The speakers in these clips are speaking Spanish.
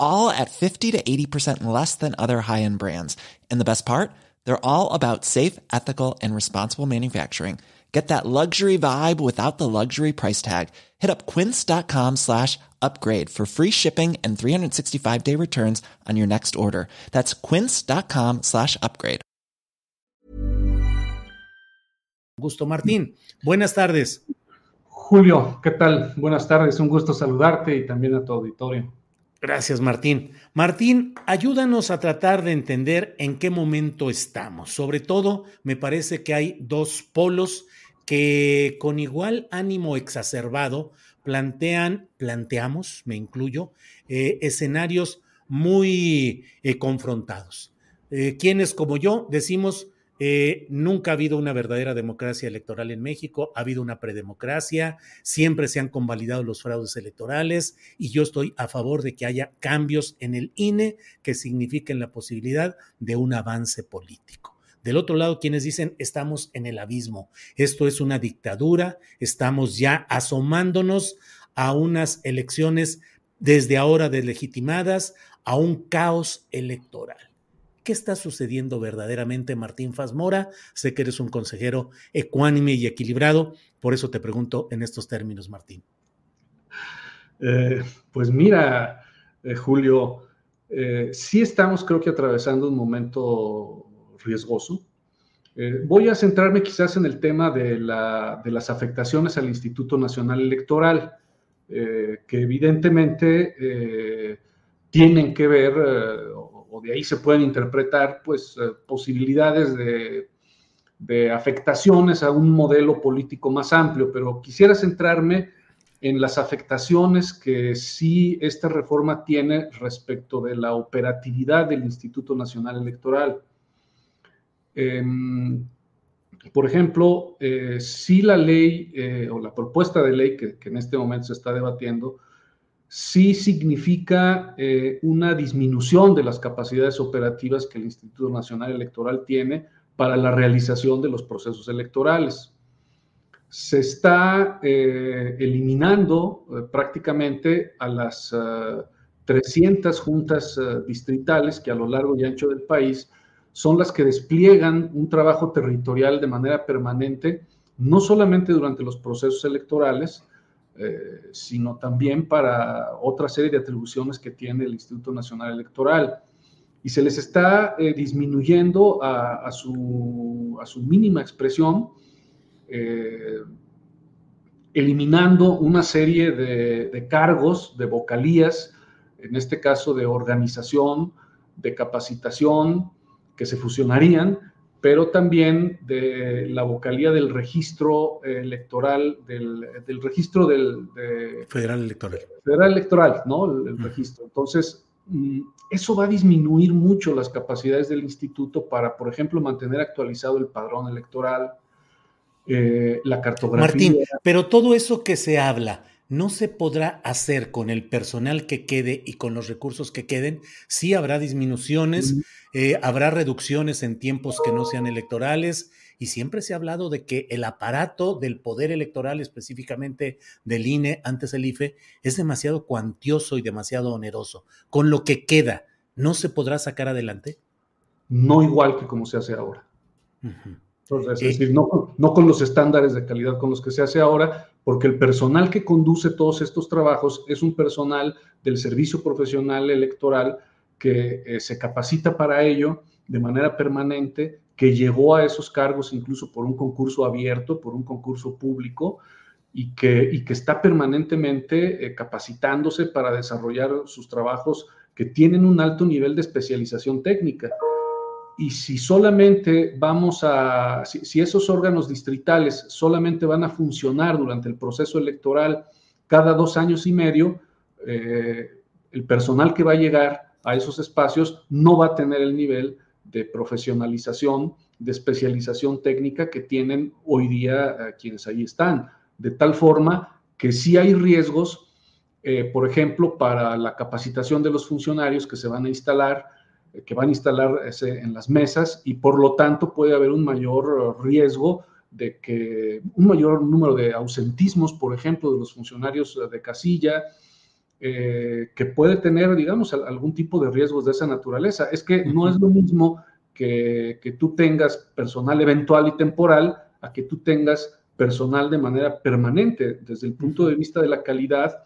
all at 50 to 80% less than other high-end brands. And the best part? They're all about safe, ethical, and responsible manufacturing. Get that luxury vibe without the luxury price tag. Hit up quince.com slash upgrade for free shipping and 365-day returns on your next order. That's quince.com slash upgrade. Gusto Martín, buenas tardes. Julio, ¿qué tal? Buenas tardes, un gusto saludarte y también a tu auditorio. Gracias, Martín. Martín, ayúdanos a tratar de entender en qué momento estamos. Sobre todo, me parece que hay dos polos que con igual ánimo exacerbado plantean, planteamos, me incluyo, eh, escenarios muy eh, confrontados. Eh, quienes como yo decimos eh, nunca ha habido una verdadera democracia electoral en México, ha habido una predemocracia, siempre se han convalidado los fraudes electorales y yo estoy a favor de que haya cambios en el INE que signifiquen la posibilidad de un avance político. Del otro lado, quienes dicen estamos en el abismo, esto es una dictadura, estamos ya asomándonos a unas elecciones desde ahora deslegitimadas, a un caos electoral. ¿Qué está sucediendo verdaderamente, Martín Fazmora? Sé que eres un consejero ecuánime y equilibrado, por eso te pregunto en estos términos, Martín. Eh, pues mira, eh, Julio, eh, sí estamos creo que atravesando un momento riesgoso. Voy a centrarme quizás en el tema de, la, de, las afectaciones al Instituto Nacional Electoral, que evidentemente tienen que ver de ahí se pueden interpretar pues eh, posibilidades de, afectaciones a un modelo político más amplio, pero quisiera centrarme en las afectaciones que sí esta reforma tiene respecto de la operatividad del Instituto Nacional Electoral. Eh, por ejemplo, eh, si la ley eh, o la propuesta de ley que en este momento se está debatiendo, sí significa eh, una disminución de las capacidades operativas que el Instituto Nacional Electoral tiene para la realización de los procesos electorales. Se está eh, eliminando eh, prácticamente a las 300 juntas distritales que a lo largo y ancho del país son las que despliegan un trabajo territorial de manera permanente, no solamente durante los procesos electorales, eh, sino también para otra serie de atribuciones que tiene el Instituto Nacional Electoral. Y se les está eh, disminuyendo a, su, a, su, mínima expresión, eh, eliminando una serie de, de cargos, de vocalías, en este caso de organización, de capacitación, que se fusionarían pero también de la vocalía del registro electoral, del, del registro del... federal electoral. Federal electoral, ¿no? El, registro. Entonces, mm, eso va a disminuir mucho las capacidades del instituto para, por ejemplo, mantener actualizado el padrón electoral, eh, la cartografía. Martín, pero todo eso que se habla, no se podrá hacer con el personal que quede y con los recursos que queden. Sí habrá disminuciones, eh, habrá reducciones en tiempos que no sean electorales y siempre se ha hablado de que el aparato del poder electoral, específicamente del INE, antes el IFE, es demasiado cuantioso y demasiado oneroso. Con lo que queda, ¿no se podrá sacar adelante? No igual que como se hace ahora. es decir, no, no con los estándares de calidad con los que se hace ahora, porque el personal que conduce todos estos trabajos es un personal del servicio profesional electoral que eh, se capacita para ello de manera permanente, que llegó a esos cargos incluso por un concurso abierto, por un concurso público, y que, y que está permanentemente eh, capacitándose para desarrollar sus trabajos que tienen un alto nivel de especialización técnica. Y si solamente vamos a, si, esos órganos distritales solamente van a funcionar durante el proceso electoral cada dos años y medio, eh, el personal que va a llegar a esos espacios no va a tener el nivel de profesionalización, de especialización técnica que tienen hoy día eh, quienes ahí están. De tal forma que sí hay riesgos, eh, por ejemplo, para la capacitación de los funcionarios que se van a instalar, que van a instalar en las mesas y por lo tanto puede haber un mayor riesgo de que un mayor número de ausentismos, por ejemplo, de los funcionarios de casilla, eh, que puede tener, digamos, algún tipo de riesgos de esa naturaleza. Es que no es lo mismo que, que tú tengas personal eventual y temporal a que tú tengas personal de manera permanente. Desde el punto de vista de la calidad,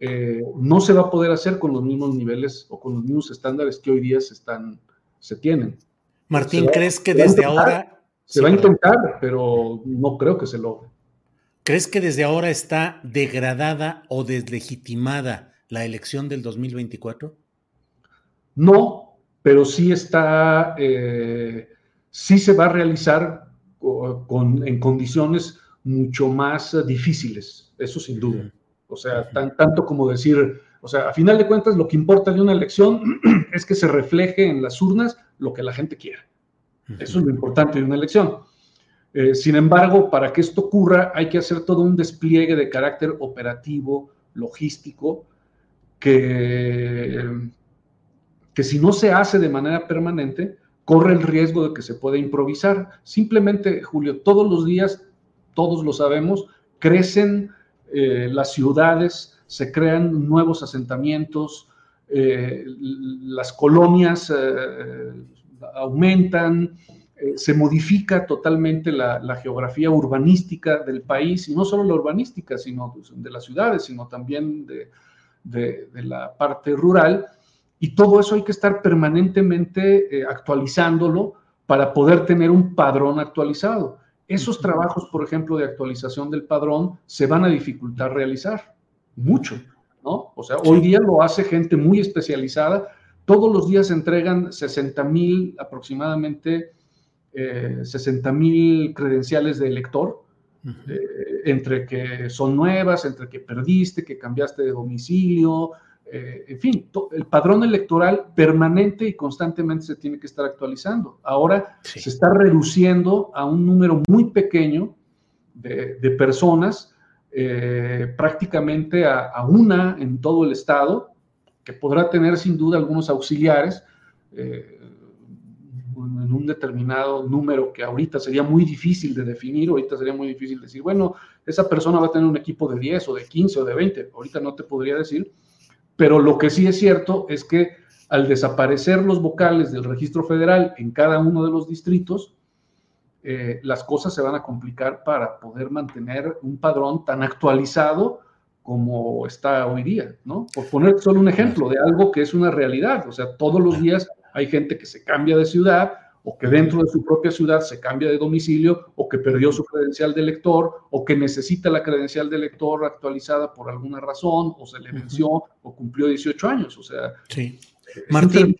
eh, no se va a poder hacer con los mismos niveles o con los mismos estándares que hoy día se, están, se tienen. Martín, ¿crees que desde ahora... Se va a intentar, pero no creo que se logre. ¿Crees que desde ahora está degradada o deslegitimada la elección del 2024? No, pero sí está, eh, sí se va a realizar con, en condiciones mucho más eh, difíciles, eso sin duda. O sea, tan, tanto como decir, o sea, a final de cuentas lo que importa de una elección es que se refleje en las urnas lo que la gente quiera. Eso es lo importante de una elección. Eh, sin embargo, para que esto ocurra hay que hacer todo un despliegue de carácter operativo, logístico, que, que si no se hace de manera permanente, corre el riesgo de que se pueda improvisar. Simplemente, Julio, todos los días, todos lo sabemos, crecen eh, las ciudades, se crean nuevos asentamientos, eh, las colonias eh, aumentan, se modifica totalmente la, geografía urbanística del país, y no solo la urbanística, sino de las ciudades, sino también de, de la parte rural y todo eso hay que estar permanentemente actualizándolo para poder tener un padrón actualizado. Esos trabajos, por ejemplo, de actualización del padrón se van a dificultar realizar mucho, ¿no? O sea, hoy día lo hace gente muy especializada. Todos los días se entregan 60 mil aproximadamente, 60 eh, mil credenciales de elector, eh, entre que son nuevas, entre que perdiste, que cambiaste de domicilio, eh, en fin, el padrón electoral permanente y constantemente se tiene que estar actualizando. Ahora se está reduciendo a un número muy pequeño de, personas, eh, prácticamente a, una en todo el estado, que podrá tener sin duda algunos auxiliares. Eh, en un determinado número que ahorita sería muy difícil de definir, ahorita sería muy difícil decir, bueno, esa persona va a tener un equipo de 10 o de 15 o de 20, ahorita no te podría decir, pero lo que sí es cierto es que al desaparecer los vocales del registro federal en cada uno de los distritos, eh, las cosas se van a complicar para poder mantener un padrón tan actualizado como está hoy día, ¿no? Por poner solo un ejemplo de algo que es una realidad, o sea, todos los días hay gente que se cambia de ciudad, o que dentro de su propia ciudad se cambia de domicilio, o que perdió su credencial de elector, o que necesita la credencial de elector actualizada por alguna razón, o se le venció, o cumplió 18 años. O sea, sí. Martín,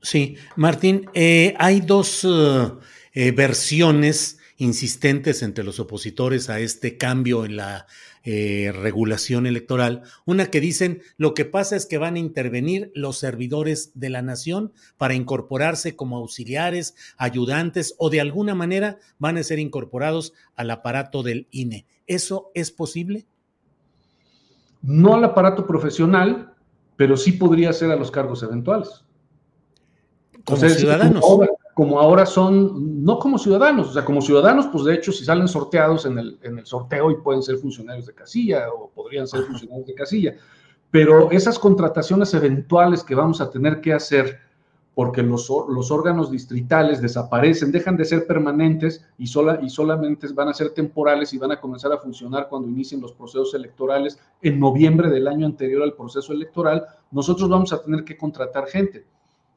Sí, Martín, eh, hay dos eh, eh, versiones insistentes entre los opositores a este cambio en la eh, regulación electoral. Una que dicen lo que pasa es que van a intervenir los servidores de la nación para incorporarse como auxiliares, ayudantes o de alguna manera van a ser incorporados al aparato del INE. ¿Eso es posible? No al aparato profesional, pero sí podría ser a los cargos eventuales. Como ciudadanos como ahora son, no como ciudadanos, o sea, como ciudadanos, pues de hecho, si salen sorteados en el, en el sorteo y pueden ser funcionarios de casilla o podrían ser funcionarios de casilla, pero esas contrataciones eventuales que vamos a tener que hacer porque los, los órganos distritales desaparecen, dejan de ser permanentes y, sola, y solamente van a ser temporales y van a comenzar a funcionar cuando inicien los procesos electorales en noviembre del año anterior al proceso electoral, nosotros vamos a tener que contratar gente,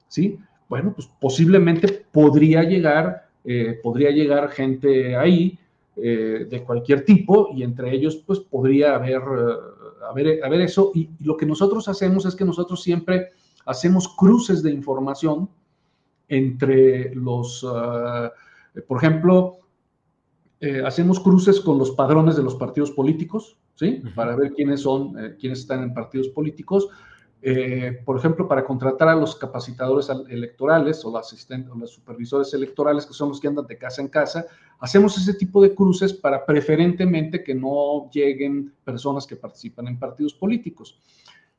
¿sí? Bueno, pues posiblemente podría llegar, eh, podría llegar gente ahí eh, de cualquier tipo y entre ellos pues podría haber, haber, haber eso. Y, lo que nosotros hacemos es que nosotros siempre hacemos cruces de información entre los, por ejemplo, hacemos cruces con los padrones de los partidos políticos, ¿sí? Para ver quiénes son, quiénes están en partidos políticos. Eh, por ejemplo, para contratar a los capacitadores electorales o, los asistentes, o los supervisores electorales, que son los que andan de casa en casa, hacemos ese tipo de cruces para preferentemente que no lleguen personas que participan en partidos políticos.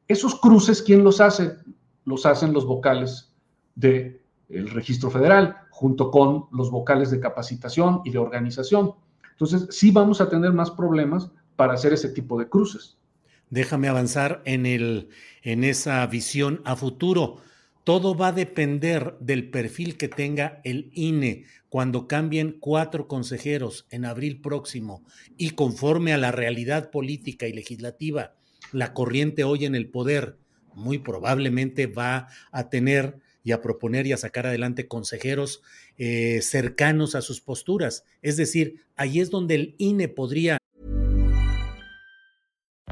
Esos cruces, ¿quién los hace? Los hacen los vocales del registro federal, junto con los vocales de capacitación y de organización. Entonces, sí vamos a tener más problemas para hacer ese tipo de cruces déjame avanzar en, el, en esa visión a futuro. Todo va a depender del perfil que tenga el INE cuando cambien cuatro consejeros en abril próximo y conforme a la realidad política y legislativa, la corriente hoy en el poder muy probablemente va a tener y a proponer y a sacar adelante consejeros eh, cercanos a sus posturas. Es decir, ahí es donde el INE podría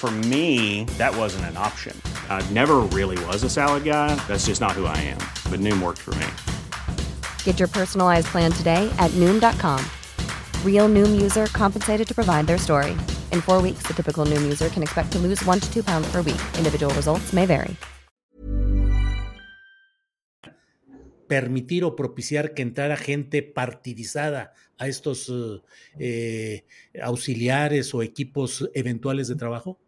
For me, that wasn't an option. I never really was a salad guy. That's just not who I am. But Noom worked for me. Get your personalized plan today at Noom.com. Real Noom user compensated to provide their story. In four weeks, the typical Noom user can expect to lose one to two pounds per week. Individual results may vary. Permitir o propiciar que entrara gente partidizada a estos uh, eh, auxiliares o equipos eventuales de trabajo?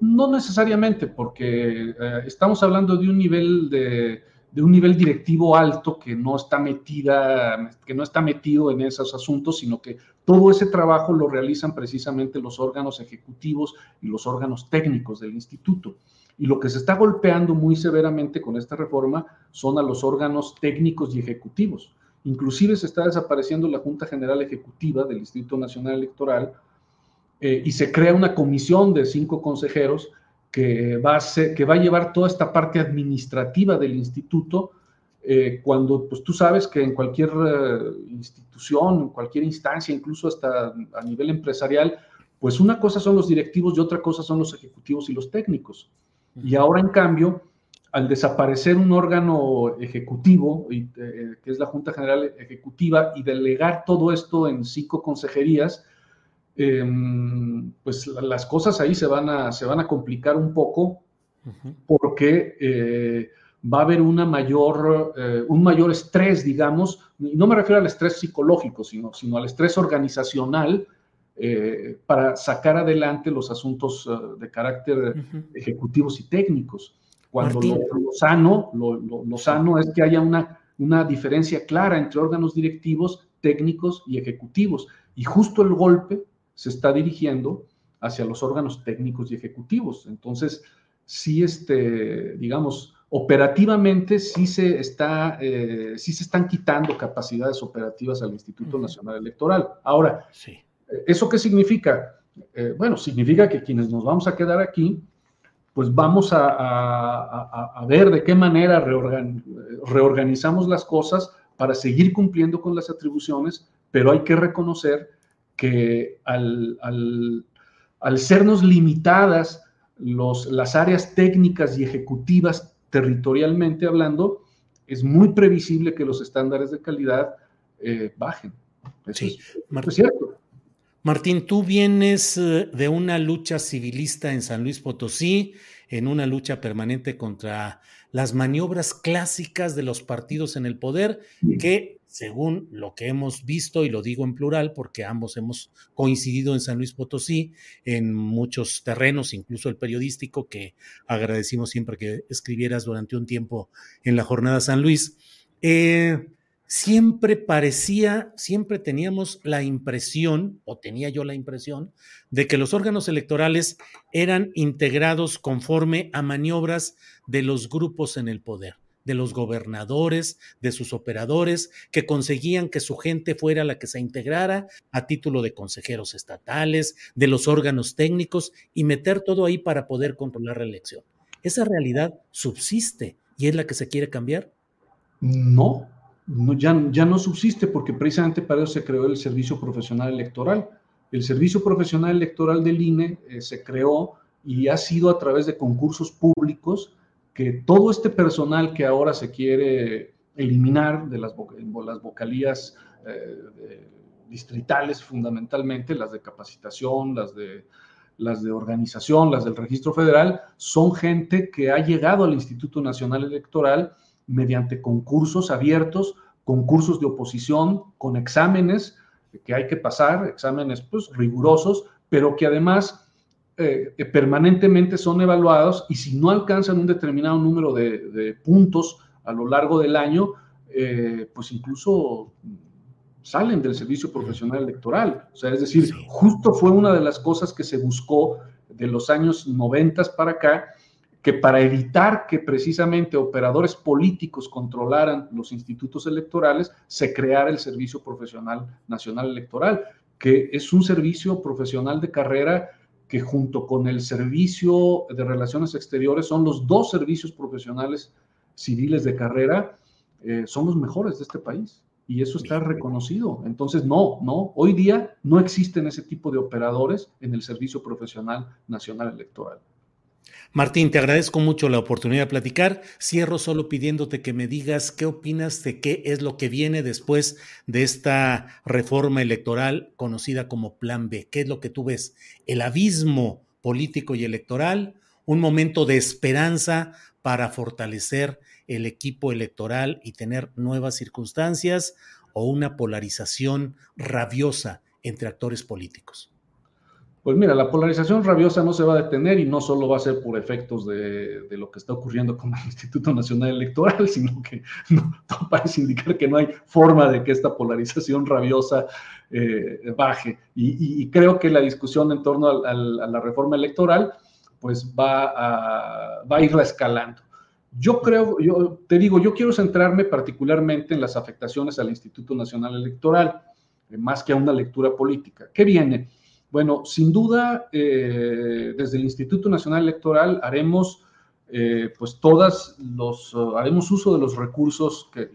No necesariamente, porque eh, estamos hablando de un nivel de, un nivel directivo alto que no está metida, que no está metido en esos asuntos, sino que todo ese trabajo lo realizan precisamente los órganos ejecutivos y los órganos técnicos del instituto. Y lo que se está golpeando muy severamente con esta reforma son a los órganos técnicos y ejecutivos. Inclusive se está desapareciendo la Junta General Ejecutiva del Instituto Nacional Electoral, eh, y se crea una comisión de cinco consejeros que va, a que va a llevar toda esta parte administrativa del instituto, eh, cuando pues tú sabes que en cualquier eh, institución, en cualquier instancia, incluso hasta a nivel empresarial, pues una cosa son los directivos y otra cosa son los ejecutivos y los técnicos. Y ahora, en cambio, al desaparecer un órgano ejecutivo, que es la Junta General Ejecutiva, y delegar todo esto en cinco consejerías, Em, pues las cosas ahí se van a, se van a complicar un poco porque eh, va a haber una mayor, eh, un mayor estrés, digamos, y no me refiero al estrés psicológico, sino, sino al estrés organizacional eh, para sacar adelante los asuntos de carácter ejecutivos y técnicos. Cuando lo, sano, lo, sano es que haya una, una diferencia clara entre órganos directivos, técnicos y ejecutivos. Y justo el golpe se está dirigiendo hacia los órganos técnicos y ejecutivos. Entonces, sí, este, digamos, operativamente sí se, está, eh, sí se están quitando capacidades operativas al Instituto Nacional Electoral. Ahora, sí. ¿eso qué significa? Eh, bueno, significa que quienes nos vamos a quedar aquí, pues vamos a, ver de qué manera reorganizamos las cosas para seguir cumpliendo con las atribuciones, pero hay que reconocer que al, al, sernos limitadas los, las áreas técnicas y ejecutivas territorialmente hablando, es muy previsible que los estándares de calidad eh, bajen. sí, Martín, Martín, tú vienes eh, de una lucha civilista en San Luis Potosí, en una lucha permanente contra las maniobras clásicas de los partidos en el poder, que según lo que hemos visto, y lo digo en plural porque ambos hemos coincidido en San Luis Potosí en muchos terrenos, incluso el periodístico, que agradecimos siempre que escribieras durante un tiempo en la jornada San Luis. Eh, siempre parecía, siempre teníamos la impresión, o tenía yo la impresión, de que los órganos electorales eran integrados conforme a maniobras de los grupos en el poder, de los gobernadores, de sus operadores, que conseguían que su gente fuera la que se integrara a título de consejeros estatales, de los órganos técnicos y meter todo ahí para poder controlar la elección. ¿Esa realidad subsiste y es la que se quiere cambiar? No, ya, ya no subsiste porque precisamente para eso se creó el Servicio Profesional Electoral. El Servicio Profesional Electoral del INE eh, se creó y ha sido a través de concursos públicos que todo este personal que ahora se quiere eliminar de las, las vocalías eh, distritales fundamentalmente, las de capacitación, las de, las de organización, las del registro federal, son gente que ha llegado al Instituto Nacional Electoral mediante concursos abiertos, concursos de oposición, con exámenes que hay que pasar, exámenes pues rigurosos, pero que además eh, permanentemente son evaluados y si no alcanzan un determinado número de, puntos a lo largo del año, eh, pues incluso salen del servicio profesional electoral. O sea, es decir, justo fue una de las cosas que se buscó de los años 90 para acá, que para evitar que precisamente operadores políticos controlaran los institutos electorales, se creara el Servicio Profesional Nacional Electoral, que es un servicio profesional de carrera que junto con el Servicio de Relaciones Exteriores son los dos servicios profesionales civiles de carrera, eh, son los mejores de este país. Y eso está reconocido. Entonces, no, no, hoy día no existen ese tipo de operadores en el Servicio Profesional Nacional Electoral. Martín, te agradezco mucho la oportunidad de platicar. Cierro solo pidiéndote que me digas qué opinas de qué es lo que viene después de esta reforma electoral conocida como Plan B. ¿Qué es lo que tú ves? El abismo político y electoral, un momento de esperanza para fortalecer el equipo electoral y tener nuevas circunstancias o una polarización rabiosa entre actores políticos. Pues mira, la polarización rabiosa no se va a detener y no solo va a ser por efectos de, lo que está ocurriendo con el Instituto Nacional Electoral, sino que parece indicar que no hay forma de que esta polarización rabiosa eh, baje. Y, creo que la discusión en torno a, la reforma electoral pues va a, va a ir escalando. Yo creo, yo te digo, yo quiero centrarme particularmente en las afectaciones al Instituto Nacional Electoral, eh, más que a una lectura política. ¿Qué viene? Bueno, sin duda, eh, desde el Instituto Nacional Electoral haremos, eh, pues todas los, uh, haremos uso de los recursos que,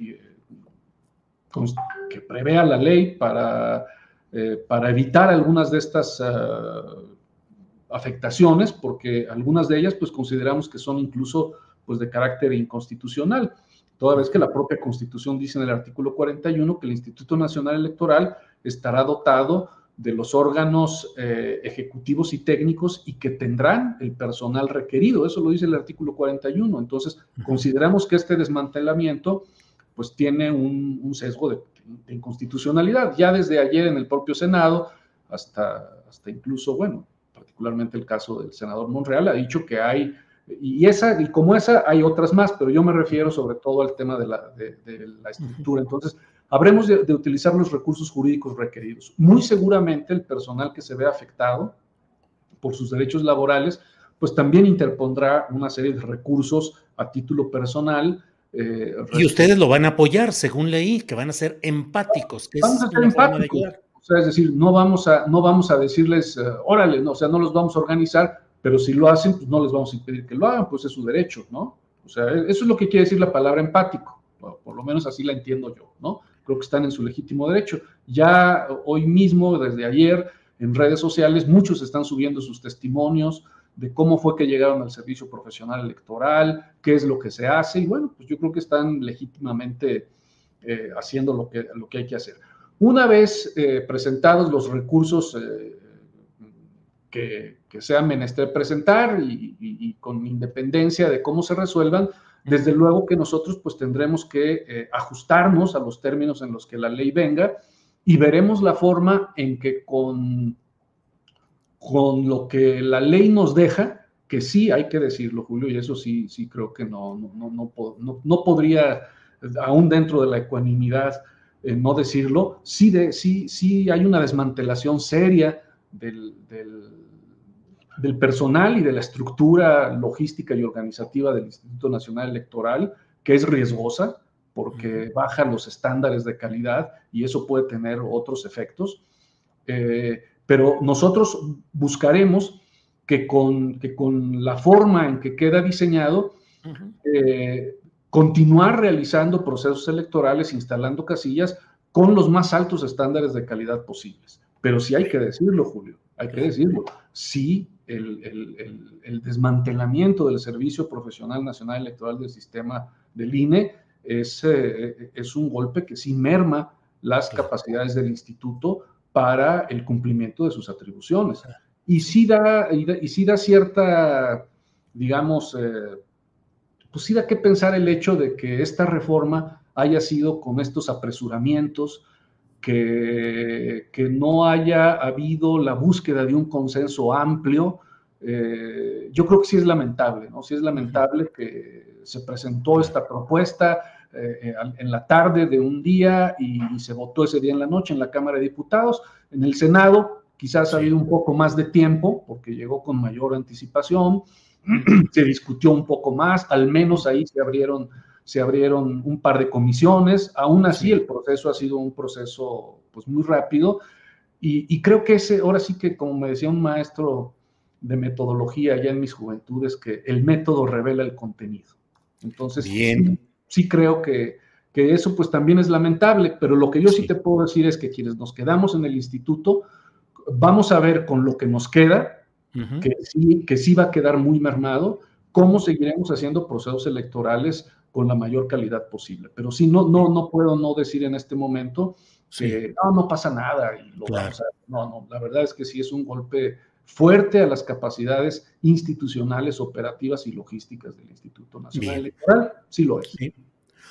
que prevea la ley para, eh, para evitar algunas de estas afectaciones, porque algunas de ellas, pues consideramos que son incluso, pues de carácter inconstitucional. Toda vez que la propia Constitución dice en el artículo 41 que el Instituto Nacional Electoral estará dotado de los órganos eh, ejecutivos y técnicos y que tendrán el personal requerido. Eso lo dice el artículo 41. Entonces, consideramos que este desmantelamiento pues tiene un, sesgo de, inconstitucionalidad. Ya desde ayer en el propio Senado, hasta, hasta incluso, bueno, particularmente el caso del senador Monreal, ha dicho que hay, y, esa, y como esa hay otras más, pero yo me refiero sobre todo al tema de la, de, de la estructura. Entonces, habremos de, utilizar los recursos jurídicos requeridos. Muy seguramente el personal que se ve afectado por sus derechos laborales, pues también interpondrá una serie de recursos a título personal. Eh, y ustedes lo van a apoyar, según leí, que van a ser empáticos. vamos a ser empáticos. O sea, es decir, no vamos a, no vamos a decirles, uh, órale, no, o sea, no los vamos a organizar, pero si lo hacen, pues no les vamos a impedir que lo hagan, pues es su derecho, ¿no? O sea, eso es lo que quiere decir la palabra empático, por lo menos así la entiendo yo, ¿no? Creo que están en su legítimo derecho. Ya hoy mismo, desde ayer, en redes sociales, muchos están subiendo sus testimonios de cómo fue que llegaron al servicio profesional electoral, qué es lo que se hace, y bueno, pues yo creo que están legítimamente eh, haciendo lo que, lo que hay que hacer. Una vez eh, presentados los recursos eh, que, que, sean menester presentar y con independencia de cómo se resuelvan, desde luego que nosotros pues tendremos que eh, ajustarnos a los términos en los que la ley venga y veremos la forma en que con, con lo que la ley nos deja, que sí hay que decirlo, Julio, y eso sí, sí creo que no, no, no, no, no podría aún dentro de la ecuanimidad, no decirlo, sí, de, sí, sí hay una desmantelación seria del, personal y de la estructura logística y organizativa del Instituto Nacional Electoral, que es riesgosa porque baja los estándares de calidad y eso puede tener otros efectos. Eh, pero nosotros buscaremos que con, que con la forma en que queda diseñado, eh, continuar realizando procesos electorales, instalando casillas con los más altos estándares de calidad posibles. Pero sí hay que decirlo, Julio, hay que decirlo. Sí, el, el, el, desmantelamiento del Servicio Profesional Nacional Electoral del sistema del INE es, eh, es un golpe que sí merma las capacidades del instituto para el cumplimiento de sus atribuciones. Y sí da, y sí da cierta, digamos, eh, pues sí da que pensar el hecho de que esta reforma haya sido con estos apresuramientos, que, que no haya habido la búsqueda de un consenso amplio. Eh, yo creo que sí es lamentable, ¿no? Sí es lamentable que se presentó esta propuesta, eh, eh, en la tarde de un día y, se votó ese día en la noche en la Cámara de Diputados. En el Senado quizás ha habido un poco más de tiempo porque llegó con mayor anticipación, se discutió un poco más, al menos ahí se abrieron, se abrieron un par de comisiones, aún así el proceso ha sido un proceso pues muy rápido. Y, y creo que ese, ahora sí que como me decía un maestro de metodología ya en mis juventudes, que el método revela el contenido. Entonces, Bien. sí creo que, eso pues también es lamentable, pero lo que yo sí. te puedo decir es que quienes nos quedamos en el instituto, vamos a ver con lo que nos queda, que, sí, que sí va a quedar muy mermado, cómo seguiremos haciendo procesos electorales con la mayor calidad posible. Pero sí, no, no, no puedo no decir en este momento que no, no pasa nada. Y lo no, no, la verdad es que sí es un golpe fuerte a las capacidades institucionales, operativas y logísticas del Instituto Nacional Electoral. Sí lo es.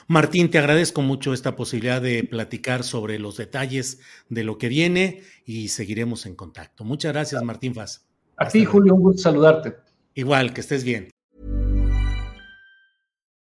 Martín, te agradezco mucho esta posibilidad de platicar sobre los detalles de lo que viene y seguiremos en contacto. Muchas gracias, Martín Faz. A ti, Julio, un gusto saludarte. Igual, que estés bien.